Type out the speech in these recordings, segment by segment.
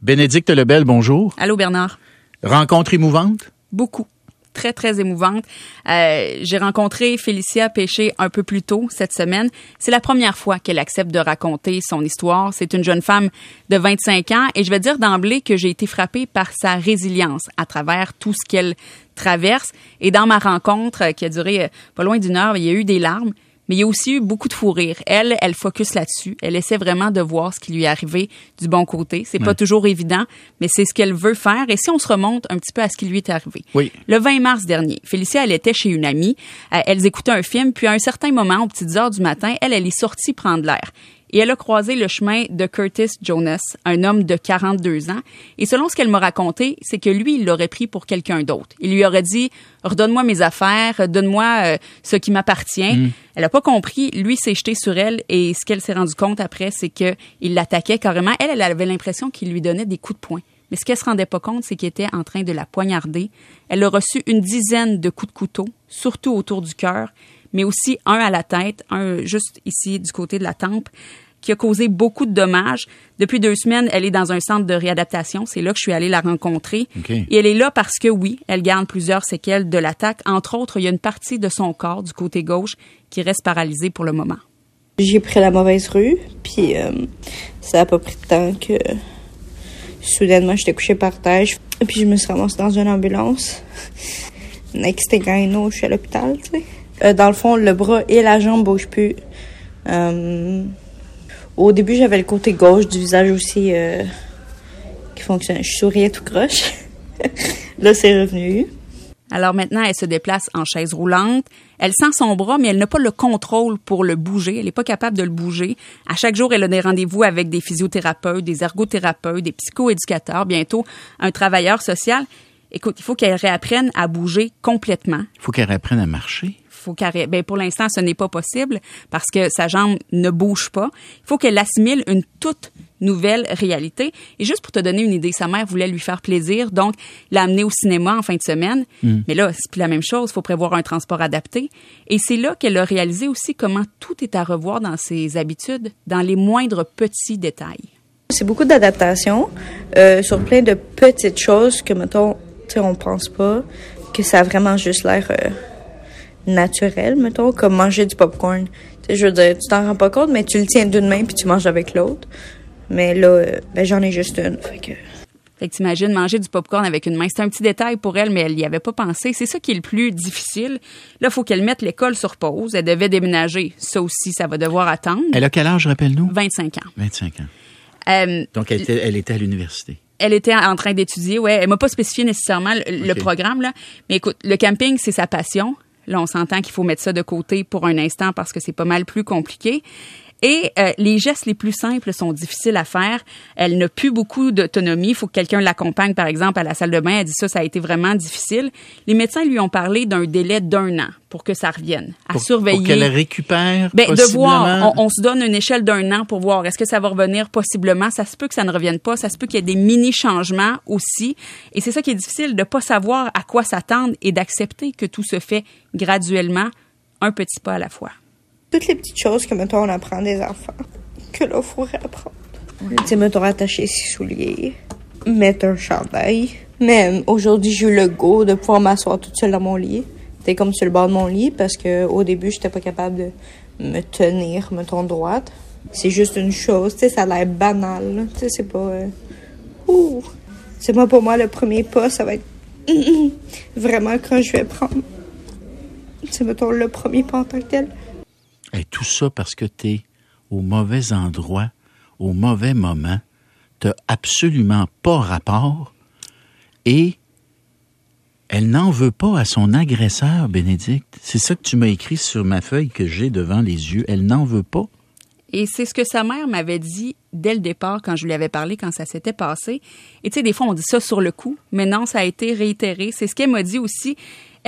Bénédicte Lebel, bonjour. Allô, Bernard. Rencontre émouvante? Beaucoup. Très, très émouvante. Euh, j'ai rencontré Félicia Péché un peu plus tôt cette semaine. C'est la première fois qu'elle accepte de raconter son histoire. C'est une jeune femme de 25 ans et je vais dire d'emblée que j'ai été frappée par sa résilience à travers tout ce qu'elle traverse. Et dans ma rencontre, qui a duré euh, pas loin d'une heure, il y a eu des larmes mais il y a aussi eu beaucoup de fou rire. Elle, elle focus là-dessus. Elle essaie vraiment de voir ce qui lui est arrivé du bon côté. C'est pas toujours évident, mais c'est ce qu'elle veut faire. Et si on se remonte un petit peu à ce qui lui est arrivé? Oui. Le 20 mars dernier, Félicia, elle était chez une amie. Euh, elles écoutaient un film, puis à un certain moment, aux petites heures du matin, elle, elle est sortie prendre l'air et elle a croisé le chemin de Curtis Jonas, un homme de 42 ans. Et selon ce qu'elle m'a raconté, c'est que lui, il l'aurait pris pour quelqu'un d'autre. Il lui aurait dit redonne-moi mes affaires, donne-moi euh, ce qui m'appartient. Mm. Elle n'a pas compris. Lui s'est jeté sur elle et ce qu'elle s'est rendu compte après, c'est que il l'attaquait carrément. Elle, elle avait l'impression qu'il lui donnait des coups de poing. Mais ce qu'elle se rendait pas compte, c'est qu'il était en train de la poignarder. Elle a reçu une dizaine de coups de couteau, surtout autour du cœur mais aussi un à la tête, un juste ici du côté de la tempe, qui a causé beaucoup de dommages. Depuis deux semaines, elle est dans un centre de réadaptation. C'est là que je suis allée la rencontrer. Et elle est là parce que oui, elle garde plusieurs séquelles de l'attaque. Entre autres, il y a une partie de son corps du côté gauche qui reste paralysée pour le moment. J'ai pris la mauvaise rue, puis euh, ça a pas pris de temps que soudainement j'étais couchée par terre, puis je me suis ramassée dans une ambulance. Next thing I know, je suis à l'hôpital, tu sais. Euh, dans le fond, le bras et la jambe bougent plus. Euh, au début, j'avais le côté gauche du visage aussi euh, qui fonctionnait. Je souriais tout croche. Là, c'est revenu. Alors maintenant, elle se déplace en chaise roulante. Elle sent son bras, mais elle n'a pas le contrôle pour le bouger. Elle n'est pas capable de le bouger. À chaque jour, elle a des rendez-vous avec des physiothérapeutes, des ergothérapeutes, des psychoéducateurs, bientôt un travailleur social. Écoute, il faut qu'elle réapprenne à bouger complètement. Il faut qu'elle réapprenne à marcher faut ben, pour l'instant, ce n'est pas possible parce que sa jambe ne bouge pas. Il faut qu'elle assimile une toute nouvelle réalité. Et juste pour te donner une idée, sa mère voulait lui faire plaisir, donc l'a amenée au cinéma en fin de semaine. Hmm. Mais là, c'est plus la même chose. Il faut prévoir un transport adapté. Et c'est là qu'elle a réalisé aussi comment tout est à revoir dans ses habitudes, dans les moindres petits détails. C'est beaucoup d'adaptation euh, sur plein de petites choses que, mettons, on pense pas que ça a vraiment juste l'air euh, naturel, mettons, comme manger du popcorn. sais, je veux dire, tu t'en rends pas compte, mais tu le tiens d'une main puis tu manges avec l'autre. Mais là, euh, ben, j'en ai juste une. Fait que... Fait que t'imagines manger du popcorn avec une main. C'est un petit détail pour elle, mais elle n'y avait pas pensé. C'est ça qui est le plus difficile. Là, il faut qu'elle mette l'école sur pause. Elle devait déménager. Ça aussi, ça va devoir attendre. Elle a quel âge, rappelle-nous? 25 ans. 25 ans. Euh, Donc, elle était, elle était à l'université elle était en train d'étudier, ouais. Elle m'a pas spécifié nécessairement le, programme, là. Mais écoute, le camping, c'est sa passion. Là, on s'entend qu'il faut mettre ça de côté pour un instant parce que c'est pas mal plus compliqué. Et euh, les gestes les plus simples sont difficiles à faire. Elle n'a plus beaucoup d'autonomie. Il faut que quelqu'un l'accompagne, par exemple, à la salle de bain. Elle dit ça, ça a été vraiment difficile. Les médecins lui ont parlé d'un délai d'un an pour que ça revienne, à surveiller. Pour qu'elle récupère. Ben, de voir. On, se donne une échelle d'un an pour voir est-ce que ça va revenir? Possiblement. Ça se peut que ça ne revienne pas. Ça se peut qu'il y ait des mini changements aussi. Et c'est ça qui est difficile de pas savoir à quoi s'attendre et d'accepter que tout se fait graduellement, un petit pas à la fois toutes les petites choses que, mettons, on apprend des enfants, que là, il faut réapprendre. Tu sais, mettons, attacher ses souliers, mettre un chandail. Même aujourd'hui, j'ai eu le goût de pouvoir m'asseoir toute seule dans mon lit. C'était comme sur le bord de mon lit parce que au début, j'étais pas capable de me tenir, mettons, droite. C'est juste une chose, tu sais, ça a l'air banal, tu sais, c'est pas... Euh, ouh! C'est moi, pour moi, le premier pas, ça va être vraiment quand je vais prendre, c'est, mettons, le premier pas en tant que tel. Et tout ça parce que tu es au mauvais endroit, au mauvais moment, tu absolument pas rapport et elle n'en veut pas à son agresseur, Bénédicte. C'est ça que tu m'as écrit sur ma feuille que j'ai devant les yeux. Elle n'en veut pas. Et c'est ce que sa mère m'avait dit dès le départ quand je lui avais parlé, quand ça s'était passé. Et tu sais, des fois, on dit ça sur le coup, mais non, ça a été réitéré. C'est ce qu'elle m'a dit aussi.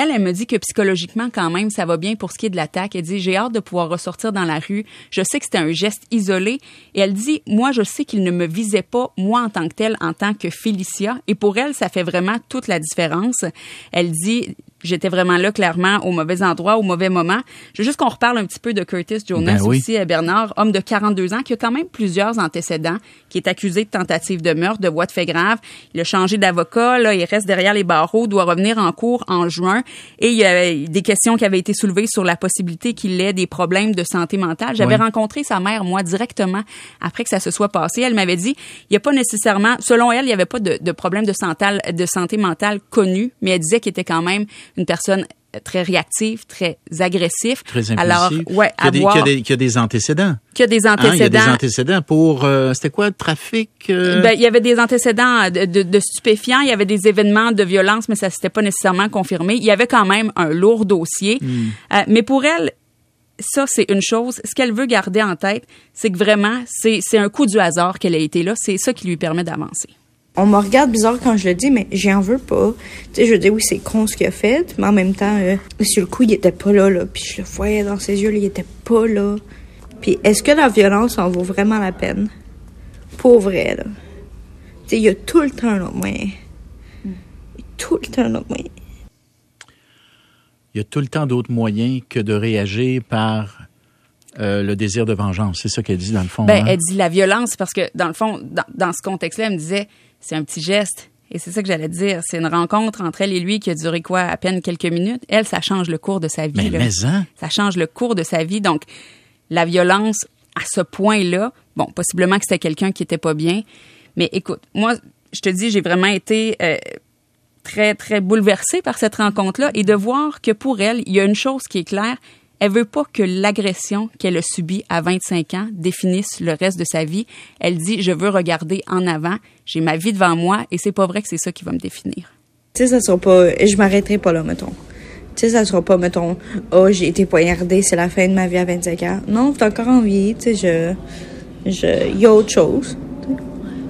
Elle, me dit que psychologiquement, quand même, ça va bien pour ce qui est de l'attaque. Elle dit, j'ai hâte de pouvoir ressortir dans la rue. Je sais que c'était un geste isolé. Et elle dit, moi, je sais qu'il ne me visait pas, moi, en tant que telle, en tant que Félicia. Et pour elle, ça fait vraiment toute la différence. Elle dit, j'étais vraiment là clairement au mauvais endroit, au mauvais moment. Je veux juste qu'on reparle un petit peu de Curtis Jonas Ben oui. aussi, euh, Bernard, homme de 42 ans qui a quand même plusieurs antécédents, qui est accusé de tentative de meurtre, de voie de fait grave. Il a changé d'avocat, là, il reste derrière les barreaux, doit revenir en cours en juin. Et il y a des questions qui avaient été soulevées sur la possibilité qu'il ait des problèmes de santé mentale. J'avais Oui. rencontré sa mère, moi, directement après que ça se soit passé. Elle m'avait dit, il n'y a pas nécessairement, selon elle, il n'y avait pas de, de problème de santé, de santé mentale connu, mais elle disait qu'il était quand même une personne très réactive, très agressif. Très impulsif. Alors, ouais, qui, a des, avoir, qui, a des, qui a des antécédents. qu'il y a des Hein, il y a antécédents. des antécédents pour, euh, c'était quoi, trafic? euh, Ben, il y avait des antécédents de, de- de stupéfiants, il y avait des événements de violence, mais ça s'était pas nécessairement confirmé. Il y avait quand même un lourd dossier. Hmm. Euh, mais pour elle, ça, c'est une chose. Ce qu'elle veut garder en tête, c'est que vraiment, c'est c'est un coup du hasard qu'elle a été là. C'est ça qui lui permet d'avancer. On me regarde bizarre quand je le dis, mais j'en veux pas. Tu sais, je dis oui, c'est con ce qu'il a fait, mais en même temps, euh, sur le coup, il était pas là, là. Puis je le voyais dans ses yeux, là, il était pas là. Puis est-ce que la violence en vaut vraiment la peine? Pour vrai, là. Tu sais, il y a tout le temps un autre moyen. Il y a Tout le temps un autre moyen. Il y a tout le temps d'autres moyens que de réagir par euh, le désir de vengeance. C'est ça qu'elle dit dans le fond. Ben, hein? elle dit la violence parce que, dans le fond, dans, dans ce contexte-là, elle me disait, c'est un petit geste. Et c'est ça que j'allais dire. C'est une rencontre entre elle et lui qui a duré quoi? À peine quelques minutes. Elle, ça change le cours de sa vie. Mais, là. mais hein? Ça change le cours de sa vie. Donc, la violence à ce point-là, bon, possiblement que c'était quelqu'un qui était pas bien. Mais écoute, moi, je te dis, j'ai vraiment été euh, très, très bouleversée par cette rencontre-là et de voir que pour elle, il y a une chose qui est claire. Elle veut pas que l'agression qu'elle a subie à 25 ans définisse le reste de sa vie. Elle dit, je veux regarder en avant. J'ai ma vie devant moi et c'est pas vrai que c'est ça qui va me définir. Tu sais, ça sera pas. Je m'arrêterai pas là, mettons. Tu sais, ça sera pas, mettons, oh, j'ai été poignardée, c'est la fin de ma vie à 25 ans. Non, t'es encore en vie, tu sais, je. je y a autre chose. tu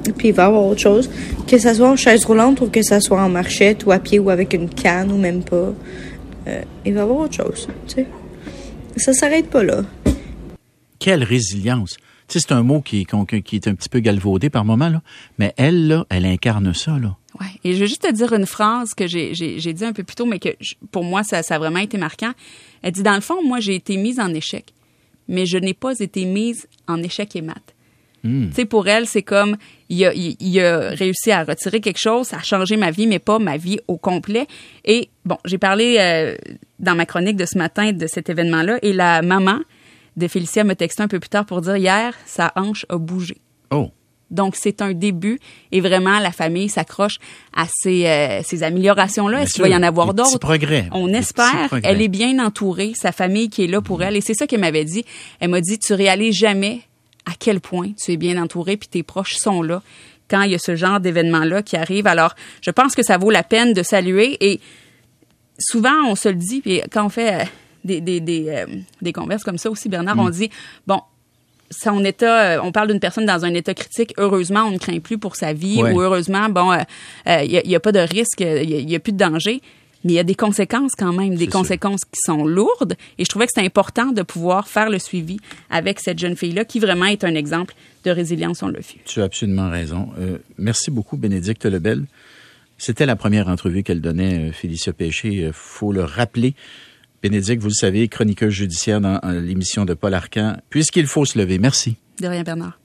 sais. Puis il va y avoir autre chose. Que ça soit en chaise roulante ou que ça soit en marchette ou à pied ou avec une canne ou même pas. euh, il va y avoir autre chose, tu sais. Ça s'arrête pas là. Quelle résilience. Tu sais, c'est un mot qui, est un petit peu galvaudé par moment, là. Mais elle, là, elle incarne ça, là. Ouais. Et je veux juste te dire une phrase que j'ai, j'ai, j'ai dit un peu plus tôt, mais que je- pour moi, ça, ça a vraiment été marquant. Elle dit, dans le fond, moi, j'ai été mise en échec, mais je n'ai pas été mise en échec et mat. Hmm. Tu sais, pour elle, c'est comme, il a, il, il a réussi à retirer quelque chose, à changer ma vie, mais pas ma vie au complet. Et bon, j'ai parlé euh, dans ma chronique de ce matin de cet événement-là, et la maman de Félicia me textait un peu plus tard pour dire, hier, sa hanche a bougé. Oh. Donc, c'est un début et vraiment, la famille s'accroche à ces, euh, ces améliorations-là. Est-ce qu'il va y en avoir d'autres? progrès. On espère. progrès. Elle est bien entourée, sa famille qui est là pour elle. Et c'est ça qu'elle m'avait dit. Elle m'a dit, tu réalises jamais à quel point tu es bien entourée puis tes proches sont là quand il y a ce genre d'événement-là qui arrive. Alors, je pense que ça vaut la peine de saluer et souvent, on se le dit, puis quand on fait euh, des, des, des, euh, des converses comme ça aussi, Bernard, Mm. on dit, bon, son état, euh, on parle d'une personne dans un état critique, heureusement, on ne craint plus pour sa vie, Ouais. ou heureusement, bon, euh, il n'y a, pas de risque, il n'y a, plus de danger. Mais il y a des conséquences quand même, des sûr. conséquences qui sont lourdes. Et je trouvais que c'était important de pouvoir faire le suivi avec cette jeune fille-là, qui vraiment est un exemple de résilience, on l'a vu. Tu as absolument raison. Euh, merci beaucoup, Bénédicte Lebel. C'était la première entrevue qu'elle donnait, euh, Félicia Péché. Il faut le rappeler. Bénédicte, vous le savez, chroniqueuse judiciaire dans euh, l'émission de Paul Arcan. Puisqu'il faut se lever. Merci. De rien, Bernard.